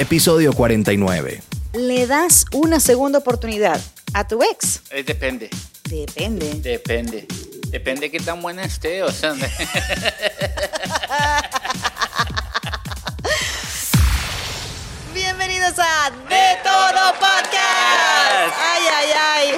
episodio 49. ¿Le das una segunda oportunidad a tu ex? Eh, depende, Depende. depende. Depende de qué tan buena esté, o sea. Bienvenidos a De Todo Podcast. Ay, ay, ay.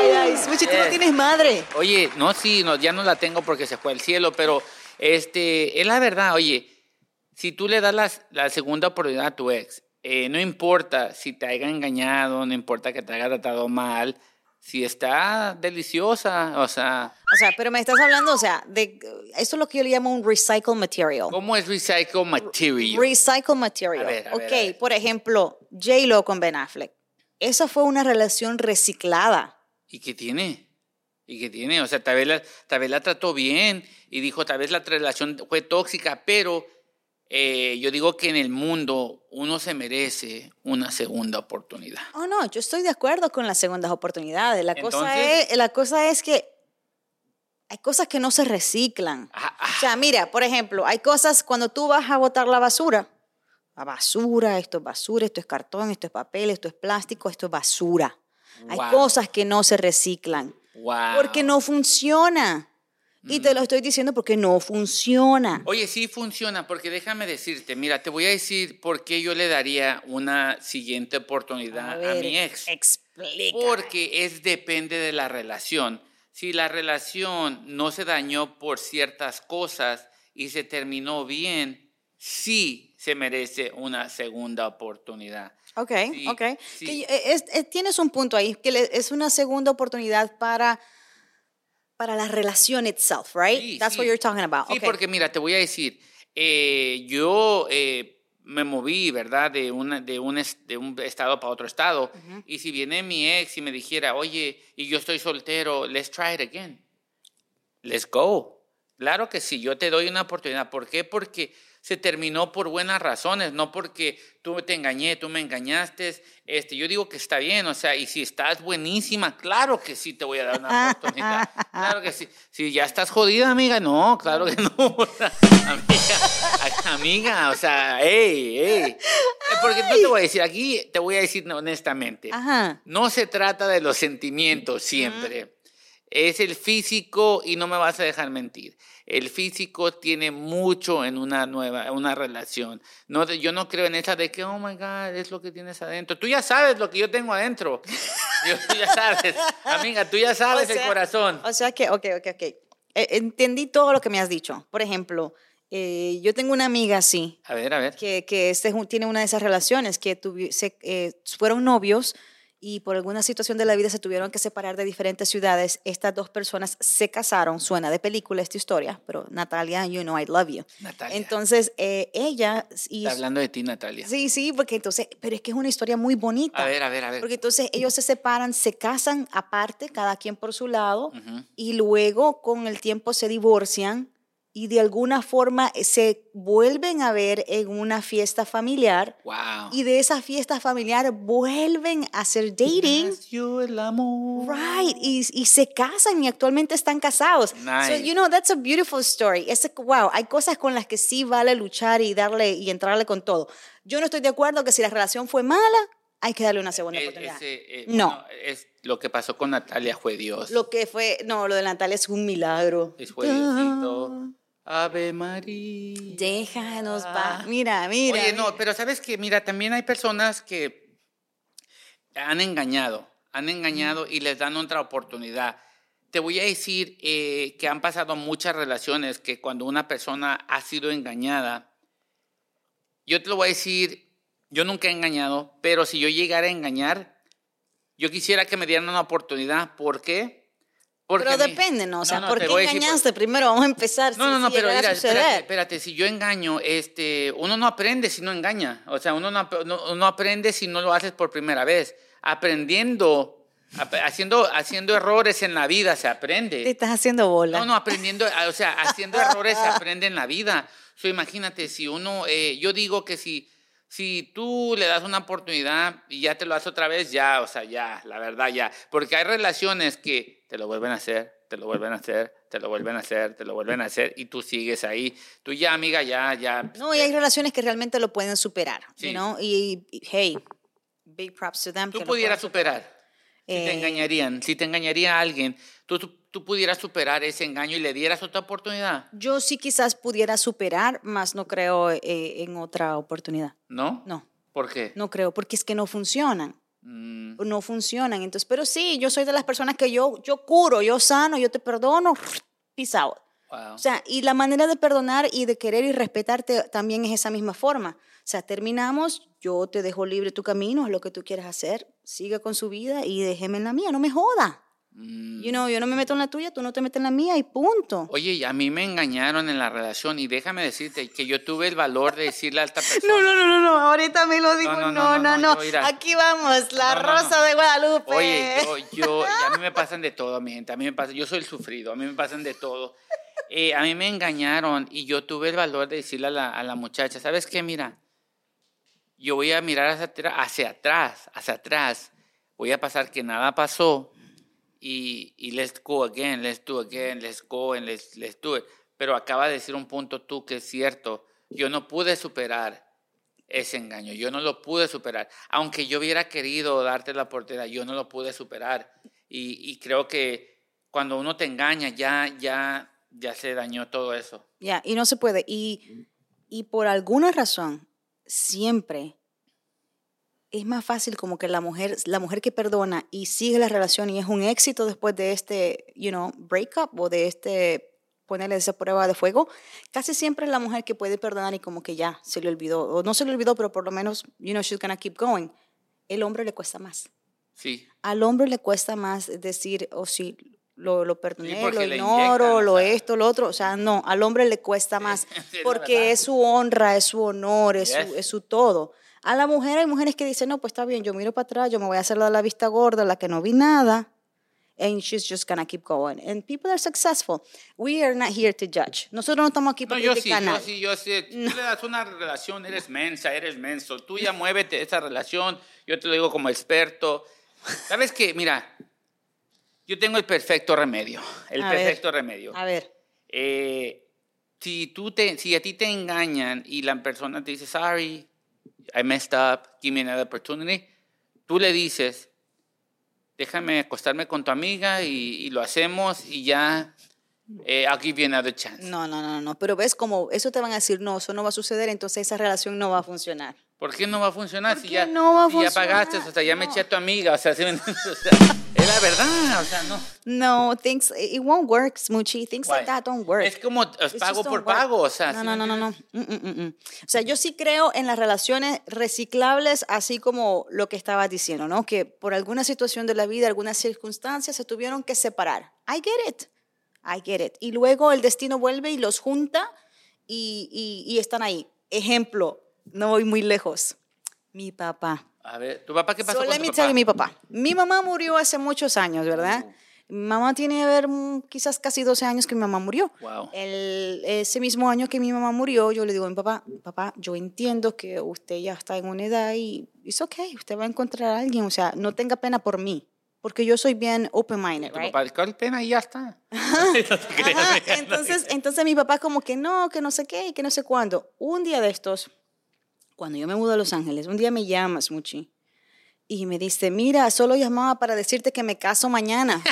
Ay, ay, tú no tienes madre. Oye, no, sí, no, ya no la tengo porque se fue al cielo, pero este, es la verdad, oye, si tú le das la, la segunda oportunidad a tu ex, eh, no importa si te haya engañado, no importa que te haya tratado mal, si está deliciosa, o sea, O sea, pero me estás hablando, o sea, de eso es lo que yo le llamo un recycle material. ¿cómo es recycle material? Recycle material. A ver, a ver, ok, a ver. por ejemplo, J-Lo con Ben Affleck. Esa fue una relación reciclada. ¿Y qué tiene? ¿Y qué tiene? O sea, tal vez, la, tal vez la trató bien y dijo, tal vez la relación fue tóxica, pero eh, yo digo que en el mundo uno se merece una segunda oportunidad. Oh, no, yo estoy de acuerdo con las segundas oportunidades. La, cosa, Entonces- es, la cosa es que hay cosas que no se reciclan. Ah, ah. O sea, mira, por ejemplo, hay cosas cuando tú vas a botar la basura. La basura, esto es basura, esto es cartón, esto es papel, esto es plástico, esto es basura. Hay Wow. cosas que no se reciclan Wow. porque no funciona. Y te lo estoy diciendo porque no funciona. Oye, sí funciona, porque déjame decirte, mira, te voy a decir por qué yo le daría una siguiente oportunidad a, ver, mi ex. Explica. Porque es depende de la relación. Si la relación no se dañó por ciertas cosas y se terminó bien, sí se merece una segunda oportunidad. Ok, Sí, ok. sí. Que yo- es- es- tienes un punto ahí, que es una segunda oportunidad para, para la relación itself, right? Sí, That's sí. what you're talking about. Sí, ok. porque mira, te voy a decir, eh, yo eh, me moví, ¿verdad? De, una, de, un, de un estado para otro estado. Y si viene mi ex y me dijera, oye, y yo estoy soltero, let's try it again. Let's go. Claro que sí, yo te doy una oportunidad. ¿Por qué? Porque se terminó por buenas razones, no porque tú te engañé, tú me engañaste. Este, yo digo que está bien, o sea, y si estás buenísima, claro que sí te voy a dar una oportunidad. Claro que sí. Si ya estás jodida, amiga, no, claro que no. amiga, amiga, o sea, hey, hey. Porque no te voy a decir, aquí te voy a decir honestamente. Ajá. No se trata de los sentimientos siempre. Es el físico y no me vas a dejar mentir. El físico tiene mucho en una nueva, una relación. No, yo no creo en esa de que, oh my God, es lo que tienes adentro. Tú ya sabes lo que yo tengo adentro. Yo- tú ya sabes, amiga, tú ya sabes O sea- el corazón. O sea que, ok, ok, ok. Eh, entendí todo lo que me has dicho. Por ejemplo, eh, yo tengo una amiga así, A ver, a ver. que, que este tiene una de esas relaciones que tuvi- se, eh, fueron novios y por alguna situación de la vida se tuvieron que separar de diferentes ciudades. Estas dos personas se casaron, suena de película esta historia, pero Natalia, you know I love you. Natalia. Entonces, eh, ella... Y, Está hablando de ti, Natalia. sí, sí, porque entonces, pero es que es una historia muy bonita. A ver, a ver, a ver. Porque entonces ellos se separan, se casan aparte, cada quien por su lado, y luego con el tiempo se divorcian y de alguna forma eh, se vuelven a ver en una fiesta familiar Wow. y de esa fiesta familiar vuelven a hacer dating. Nació el amor. Right, y, y se casan y actualmente están casados. So, Nice. you know, that's a beautiful story. Es, wow, hay cosas con las que sí vale luchar y darle y entrarle con todo. Yo no estoy de acuerdo que si la relación fue mala, hay que darle una segunda Eh, oportunidad. ese, eh, No. es, lo que pasó con Natalia fue Dios. Lo que fue, no, lo de Natalia es un milagro. Es fue Diosito. Ave María. Déjanos pa. Mira, mira. Oye, no, pero sabes que, mira, también hay personas que han engañado, han engañado y les dan otra oportunidad. Te voy a decir eh, que han pasado muchas relaciones que cuando una persona ha sido engañada, yo te lo voy a decir, yo nunca he engañado, pero si yo llegara a engañar, yo quisiera que me dieran una oportunidad. ¿Por qué? Porque Pero depende, ¿no? O sea, no, ¿por te qué decir por- engañaste? Primero vamos a empezar. no, si- no, no, si pero mira, espérate, espérate, si yo engaño, este, uno no aprende si no engaña, o sea, uno no, ap- no- no aprende si no lo haces por primera vez. Aprendiendo, ap- haciendo, haciendo errores en la vida se Te aprende. estás haciendo bola. No, no, aprendiendo, o sea, haciendo errores se aprende en la vida. So, imagínate, si uno, eh, yo digo que si, si tú le das una oportunidad y ya te lo haces otra vez, ya, o sea, ya, la verdad, ya. Porque hay relaciones que te lo vuelven a hacer, te lo vuelven a hacer, te lo vuelven a hacer, te lo vuelven a hacer y tú sigues ahí. Tú ya, amiga, ya, ya. No, y hay relaciones que realmente lo pueden superar, Sí. know? Y, y, hey, big props to them. Tú que pudieras superar. Si te Eh, engañarían, si te engañaría a alguien, tú, tú, tú pudieras superar ese engaño y le dieras otra oportunidad, Yo sí quizás pudiera superar, más no creo eh, en otra oportunidad. ¿no? No, ¿Por qué? no creo, porque es que no funcionan. Mm, No funcionan. Entonces, pero sí, yo soy de las personas que yo, yo curo, yo sano, yo te perdono, peace out. wow. O sea, y la manera de perdonar y de querer y respetarte también es esa misma forma. O sea, terminamos, yo te dejo libre tu camino, haz lo que tú quieras hacer, sigue con su vida y déjeme en la mía, no me joda. Mm. You know, yo no me meto en la tuya, tú no te metes en la mía y punto. Oye, y a mí me engañaron en la relación y déjame decirte que yo tuve el valor de decirle a esta persona. No, no, no, no, no, ahorita me lo dijo, no, no, no, no, yo, aquí vamos, la rosa de Guadalupe. Oye, yo, yo, a mí me pasan de todo, mi gente. A mí me pasa, yo soy el sufrido, a mí me pasan de todo. Eh, a mí me engañaron y yo tuve el valor de decirle a la, a la muchacha, ¿sabes qué? Mira, yo voy a mirar hacia atrás, hacia atrás. Voy a pasar que nada pasó y, y let's go again, let's do again, let's go and let's, do it. Pero acaba de decir un punto tú que es cierto. Yo no pude superar ese engaño. Yo no lo pude superar. Aunque yo hubiera querido darte la oportunidad, yo no lo pude superar. Y, y creo que cuando uno te engaña, ya, ya, ya se dañó todo eso. Ya, y no se puede. Y, y por alguna razón, siempre es más fácil como que la mujer, la mujer que perdona y sigue la relación y es un éxito después de este, you know, breakup o de este ponerle esa prueba de fuego, casi siempre es la mujer que puede perdonar y como que ya se le olvidó, o no se le olvidó, pero por lo menos, you know, she's gonna keep going. El hombre le cuesta más. Sí. Al hombre le cuesta más decir, o sí, lo, lo perdoné, porque lo ignoro, inyectan, lo o sea. esto, lo otro. O sea, no, al hombre le cuesta más Sí, porque es su honra, es su honor, es, Yes. su, es su todo. A la mujer hay mujeres que dicen, no, pues está bien, yo miro para atrás, yo me voy a hacer la de la vista gorda, la que no vi nada. And she's just gonna keep going. And people are successful. We are not here to judge. Nosotros no estamos aquí No, para yo sí, yo sí, yo sí. Tú le das una relación, eres mensa, eres menso. Tú ya muévete esa relación. Yo te lo digo como experto. ¿Sabes qué? Mira, yo tengo el perfecto remedio. El A ver. perfecto remedio. A ver, Eh, si, tú te, si a ti te engañan y la persona te dice, sorry, I messed up, give me another opportunity, tú le dices, déjame acostarme con tu amiga y, y lo hacemos y ya, eh, I'll give you another chance. no, no, no, no. Pero ves como eso te van a decir, no, eso no va a suceder, entonces esa relación no va a funcionar. ¿Por qué no va a funcionar? ¿Por Si qué ya, no va a si ya funcionar? pagaste, o sea, ya me No. eché a tu amiga, o sea, ¿sí me? O sea, es la verdad, o sea, no. No, things, it won't work, Smoochie. Things like that don't work. Es como pago por work. pago, o sea. No, ¿sí no, no, no, no. Mm, mm, mm, mm. O sea, yo sí creo en las relaciones reciclables, así como lo que estabas diciendo, ¿no? Que por alguna situación de la vida, algunas circunstancias, se tuvieron que separar. I get it. I get it. Y luego el destino vuelve y los junta y, y, y están ahí. Ejemplo, no voy muy lejos. Mi papá. A ver, ¿tu papá qué pasó So, con let tu me papá? tell you, mi papá. Mi mamá murió hace muchos años, ¿verdad? Mi mamá tiene, a ver, mm, quizás casi 12 años que mi mamá murió. Wow. El, ese mismo año que mi mamá murió, yo le digo a mi papá, papá, yo entiendo que usted ya está en una edad y es ok, usted va a encontrar a alguien, o sea, no tenga pena por mí, porque yo soy bien open-minded, right? papá, ¿cuál pena? Y ya está. Ajá, te entonces, entonces mi papá como que no, que no sé qué, y que no sé cuándo. Un día de estos, cuando yo me mudo a Los Ángeles, un día me llamas, Muchi, y me dice, mira, solo llamaba para decirte que me caso mañana.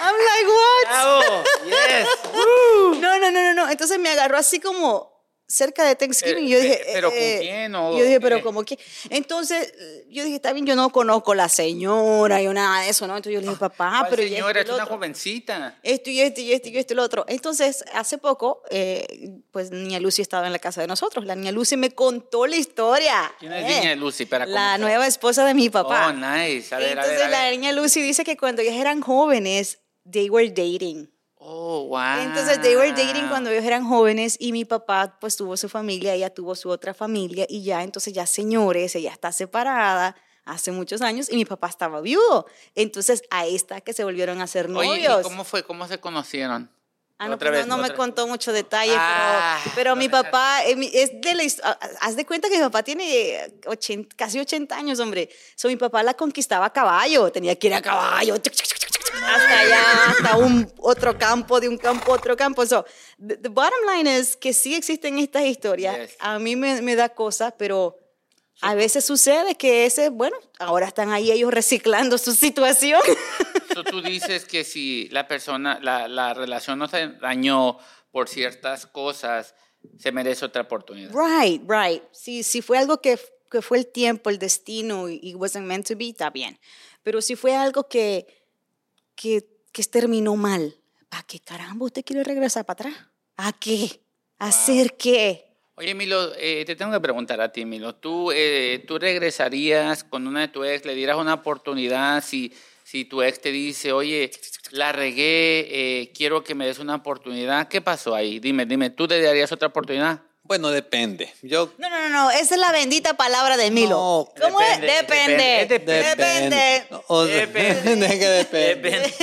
I'm like, what? Bravo, yes. No, no, no, no, no. Entonces me agarró así como cerca de Thanksgiving. y yo Eh, dije, eh, ¿pero con eh, quién o Yo dije, pero como que. Entonces eh, yo dije, está bien, yo no conozco la señora y nada de eso, ¿no? Entonces yo le dije, papá, ¿Cuál pero. señora, es y lo una jovencita. Esto y esto y esto y esto y lo otro. Entonces, hace poco, eh, pues niña Lucy estaba en la casa de nosotros. La niña Lucy me contó la historia. ¿Quién es eh, niña Lucy? Para La comenzar. nueva esposa de mi papá. Oh, nice. A ver, a Entonces ver, a la ver. niña Lucy dice que cuando ellos eran jóvenes, they were dating. Oh, wow. Entonces, they were dating cuando ellos eran jóvenes y mi papá pues tuvo su familia, ella tuvo su otra familia y ya, entonces ya señores, ella está separada hace muchos años y mi papá estaba viudo. Entonces, ahí está que se volvieron a ser Oye, ¿y novios. cómo fue? ¿Cómo se conocieron? Ah, no, Otra pues vez, no, no me contó mucho detalle, Ah, pero, pero mi papá eh, es de la ah, Haz de cuenta que mi papá tiene 80 casi 80 años, hombre. So, mi papá la conquistaba a caballo, tenía que ir a caballo. Hasta allá, hasta un otro campo, de un campo a otro campo. So, the, the bottom line es que sí existen estas historias. Yes. A mí me, me da cosa, pero a veces sucede que ese, bueno, ahora están ahí ellos reciclando su situación. So, tú dices que si la persona, la, la relación no se dañó por ciertas cosas, se merece otra oportunidad. Right, right. Si, si fue algo que, que fue el tiempo, el destino y, y wasn't meant to be, está bien. Pero si fue algo que, que, que terminó mal, ¿para qué caramba usted quiere regresar para atrás? ¿A qué? ¿A hacer qué? Oye, Milo, eh, te tengo que preguntar a ti, Milo. ¿Tú, eh, ¿Tú regresarías con una de tu ex, le dieras una oportunidad si, si tu ex te dice, oye, la regué, eh, quiero que me des una oportunidad? ¿Qué pasó ahí? Dime, dime, ¿tú le darías otra oportunidad? Bueno, depende. Yo No, no, no, no. Esa es la bendita palabra de Milo. No, ¿Cómo depende, es? Depende. depende, Depende. No, Depende. que depende.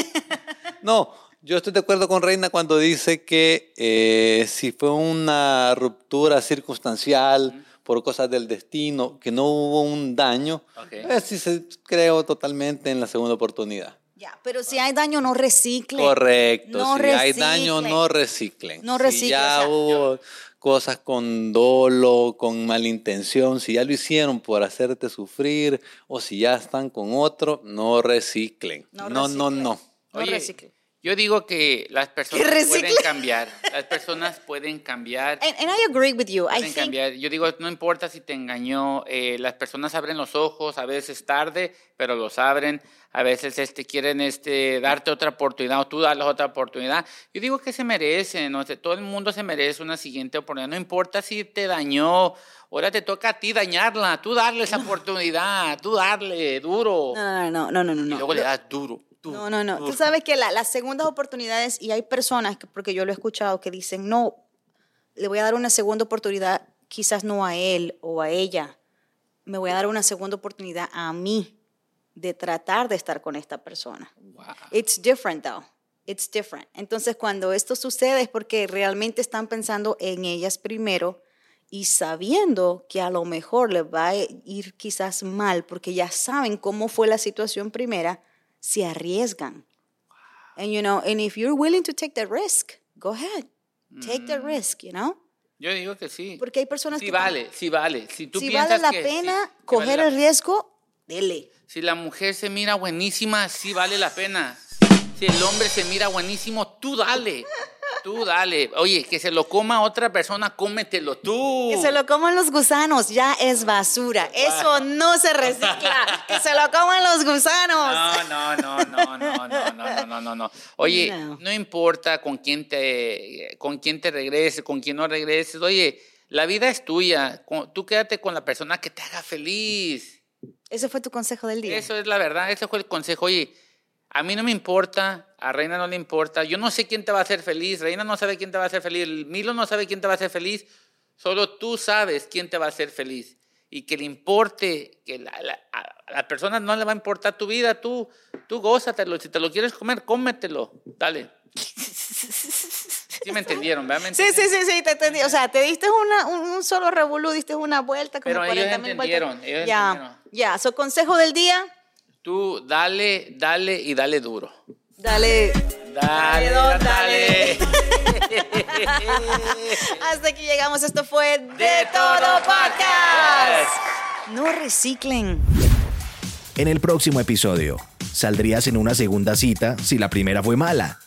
No, yo estoy de acuerdo con Reina cuando dice que eh, si fue una ruptura circunstancial por cosas del destino, que no hubo un daño, Ok. eh, sí se creo totalmente en la segunda oportunidad. Ya, pero si hay daño, no recicle. Correcto. No si hay daño, reciclen. no reciclen. No Si reciclen, ya o sea, hubo cosas con dolo, con malintención, si ya lo hicieron por hacerte sufrir o si ya están con otro, no reciclen. No No, no, reciclen. no. No Oye, recicle. Yo digo que las personas pueden cambiar. Las personas pueden cambiar. And, and I agree with you. I think cambiar. Yo digo, no importa si te engañó, eh, las personas abren los ojos, a veces tarde, pero los abren, a veces este, quieren este, darte otra oportunidad o tú darles otra oportunidad. Yo digo que se merecen, ¿no? todo el mundo se merece una siguiente oportunidad, no importa si te dañó, ahora te toca a ti dañarla, tú darle esa oportunidad, tú darle duro, No, no, no, no, no, y no. luego le das duro. Duro, No, no, no. Tú duro. sabes que la- las segundas oportunidades, y hay personas, que, porque yo lo he escuchado, que dicen, no, le voy a dar una segunda oportunidad, quizás no a él o a ella, me voy a dar una segunda oportunidad a mí de tratar de estar con esta persona. Wow. It's different though. It's different. Entonces, cuando esto sucede es porque realmente están pensando en ellas primero y sabiendo que a lo mejor les va a ir quizás mal porque ya saben cómo fue la situación primera, se arriesgan. And you know, and if you're willing to take the risk, go ahead. Take the risk, you know? Yo digo que sí. Porque hay personas sí que vale, sí vale. Si tú si piensas vale la que- pena coger vale la el riesgo, dele. Si la mujer se mira buenísima, sí vale la pena. Si el hombre se mira buenísimo, tú dale. Tú dale. Oye, que se lo coma otra persona, cómetelo tú. Que se lo coman los gusanos, ya es basura. Eso no se recicla. que se lo coman los gusanos. No, no, no, no, no, no, no, no, no, no. Oye, No. no importa con quién te, con quién te regreses, con quién no regreses. Oye, la vida es tuya. Tú quédate con la persona que te haga feliz. Ese fue tu consejo del día. Eso es la verdad, ese fue el consejo. Oye, a mí no me importa, a Reina no le importa, yo no sé quién te va a hacer feliz, Reina no sabe quién te va a hacer feliz, Milo no sabe quién te va a hacer feliz, solo tú sabes quién te va a hacer feliz. Y que le importe, que la, la- a la persona no le va a importar tu vida, tú, tú gózatelo, si te lo quieres comer, cómetelo, dale. Sí me entendieron, ¿verdad? ¿Me Sí, sí, sí, sí, te entendí. O sea, te diste una, un, un solo revolú, diste una vuelta, como Pero ellos 40 mil entendieron, vueltas. ellos ya, entendieron. ya. So, consejo del día, Tú dale, dale y dale duro. dale. Dale, don, dale. Hasta aquí llegamos. Esto fue De, Todo Podcast. No reciclen. En el próximo episodio, ¿saldrías en una segunda cita si la primera fue mala?